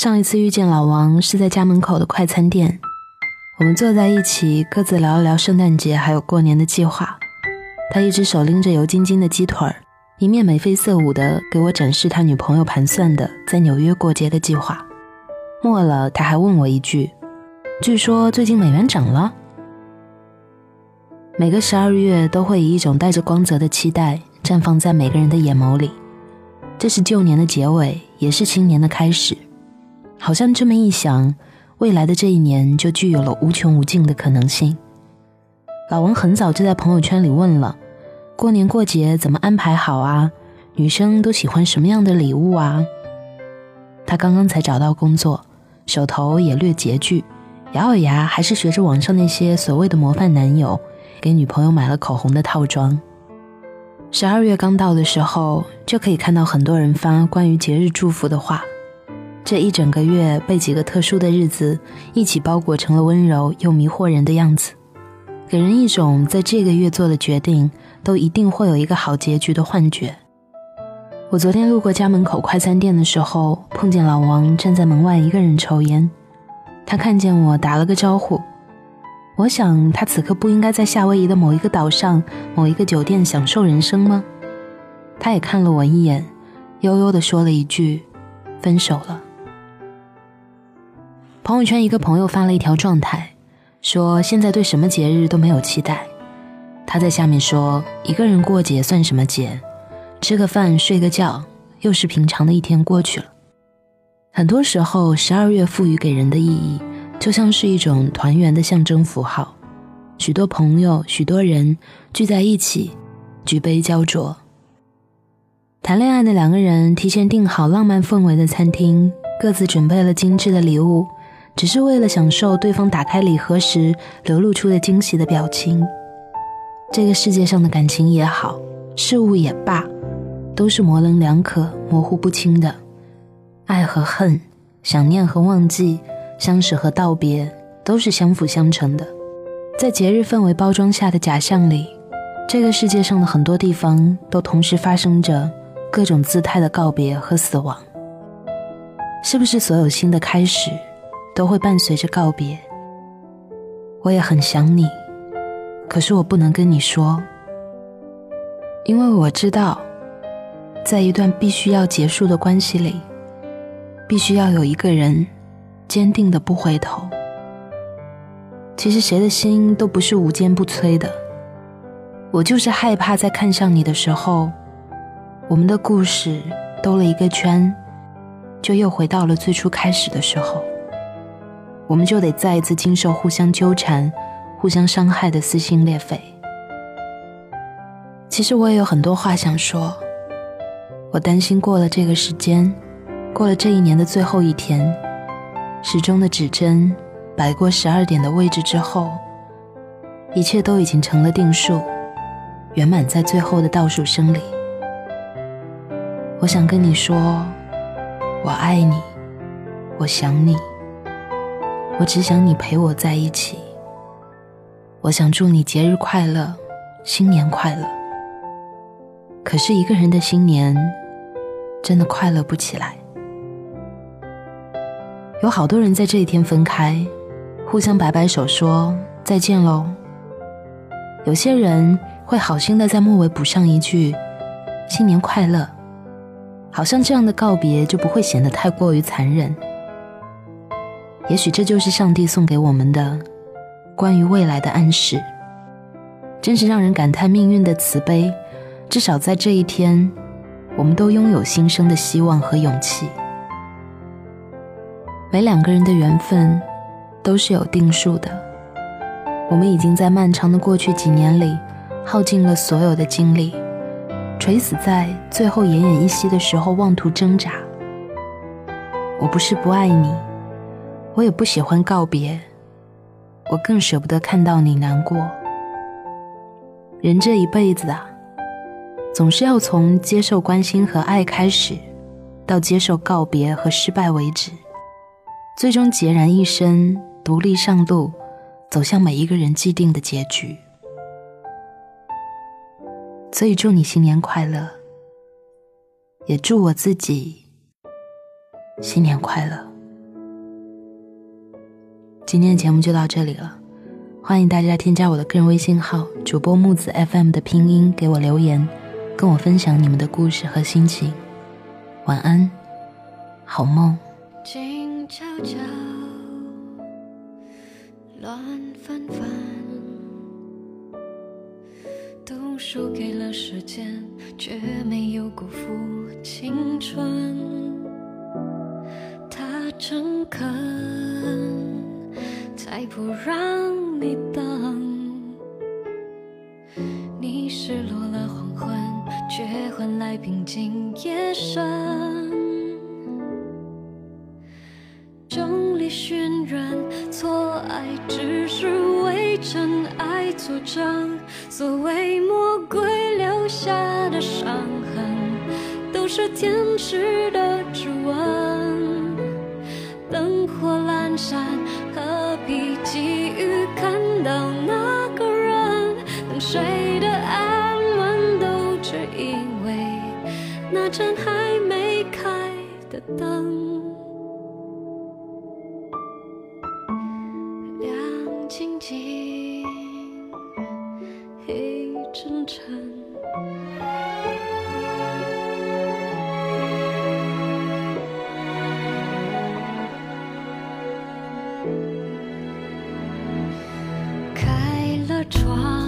上一次遇见老王是在家门口的快餐店，我们坐在一起，各自聊了聊圣诞节还有过年的计划。他一只手拎着油晶晶的鸡腿儿，一面眉飞色舞地给我展示他女朋友盘算的在纽约过节的计划。末了，他还问我一句：“据说最近美元涨了。”每个十二月都会以一种带着光泽的期待绽放在每个人的眼眸里，这是旧年的结尾，也是新年的开始。好像这么一想，未来的这一年就具有了无穷无尽的可能性。老王很早就在朋友圈里问了：“过年过节怎么安排好啊？女生都喜欢什么样的礼物啊？”他刚刚才找到工作，手头也略拮据，咬咬牙还是学着网上那些所谓的模范男友，给女朋友买了口红的套装。十二月刚到的时候，就可以看到很多人发关于节日祝福的话。这一整个月被几个特殊的日子一起包裹成了温柔又迷惑人的样子。给人一种在这个月做的决定都一定会有一个好结局的幻觉。我昨天路过家门口快餐店的时候，碰见老王站在门外一个人抽烟。他看见我打了个招呼，我想他此刻不应该在夏威夷的某一个岛上某一个酒店享受人生吗？他也看了我一眼，悠悠地说了一句：“分手了。”朋友圈一个朋友发了一条状态。说现在对什么节日都没有期待。他在下面说：“一个人过节算什么节？吃个饭，睡个觉，又是平常的一天过去了。”很多时候，十二月赋予给人的意义，就像是一种团圆的象征符号。许多朋友，许多人聚在一起，举杯交酌。谈恋爱的两个人提前订好浪漫氛围的餐厅，各自准备了精致的礼物。只是为了享受对方打开礼盒时流露出的惊喜的表情。这个世界上的感情也好，事物也罢，都是模棱两可、模糊不清的。爱和恨，想念和忘记，相识和道别，都是相辅相成的。在节日氛围包装下的假象里，这个世界上的很多地方都同时发生着各种姿态的告别和死亡。是不是所有新的开始？都会伴随着告别。我也很想你，可是我不能跟你说，因为我知道，在一段必须要结束的关系里，必须要有一个人坚定的不回头。其实谁的心都不是无坚不摧的，我就是害怕在看向你的时候，我们的故事兜了一个圈，就又回到了最初开始的时候。我们就得再一次经受互相纠缠、互相伤害的撕心裂肺。其实我也有很多话想说。我担心过了这个时间，过了这一年的最后一天，时钟的指针摆过十二点的位置之后，一切都已经成了定数，圆满在最后的倒数声里。我想跟你说，我爱你，我想你。我只想你陪我在一起。我想祝你节日快乐，新年快乐。可是一个人的新年，真的快乐不起来。有好多人在这一天分开，互相摆摆手说再见喽。有些人会好心的在末尾补上一句新年快乐，好像这样的告别就不会显得太过于残忍。也许这就是上帝送给我们的关于未来的暗示，真是让人感叹命运的慈悲。至少在这一天，我们都拥有新生的希望和勇气。每两个人的缘分都是有定数的，我们已经在漫长的过去几年里耗尽了所有的精力，垂死在最后奄奄一息的时候妄图挣扎。我不是不爱你。我也不喜欢告别，我更舍不得看到你难过。人这一辈子啊，总是要从接受关心和爱开始，到接受告别和失败为止，最终孑然一身，独立上路，走向每一个人既定的结局。所以祝你新年快乐，也祝我自己新年快乐。今天的节目就到这里了，欢迎大家添加我的个人微信号主播木子 FM 的拼音给我留言，跟我分享你们的故事和心情。晚安，好梦。静悄悄，乱纷纷，都输给了时间，却没有辜负青春。不让你等。你失落了黄昏，却换来平静夜深。众里寻人，错爱只是为真爱作证。所谓魔鬼留下的伤痕，都是天使的静静一阵阵开了窗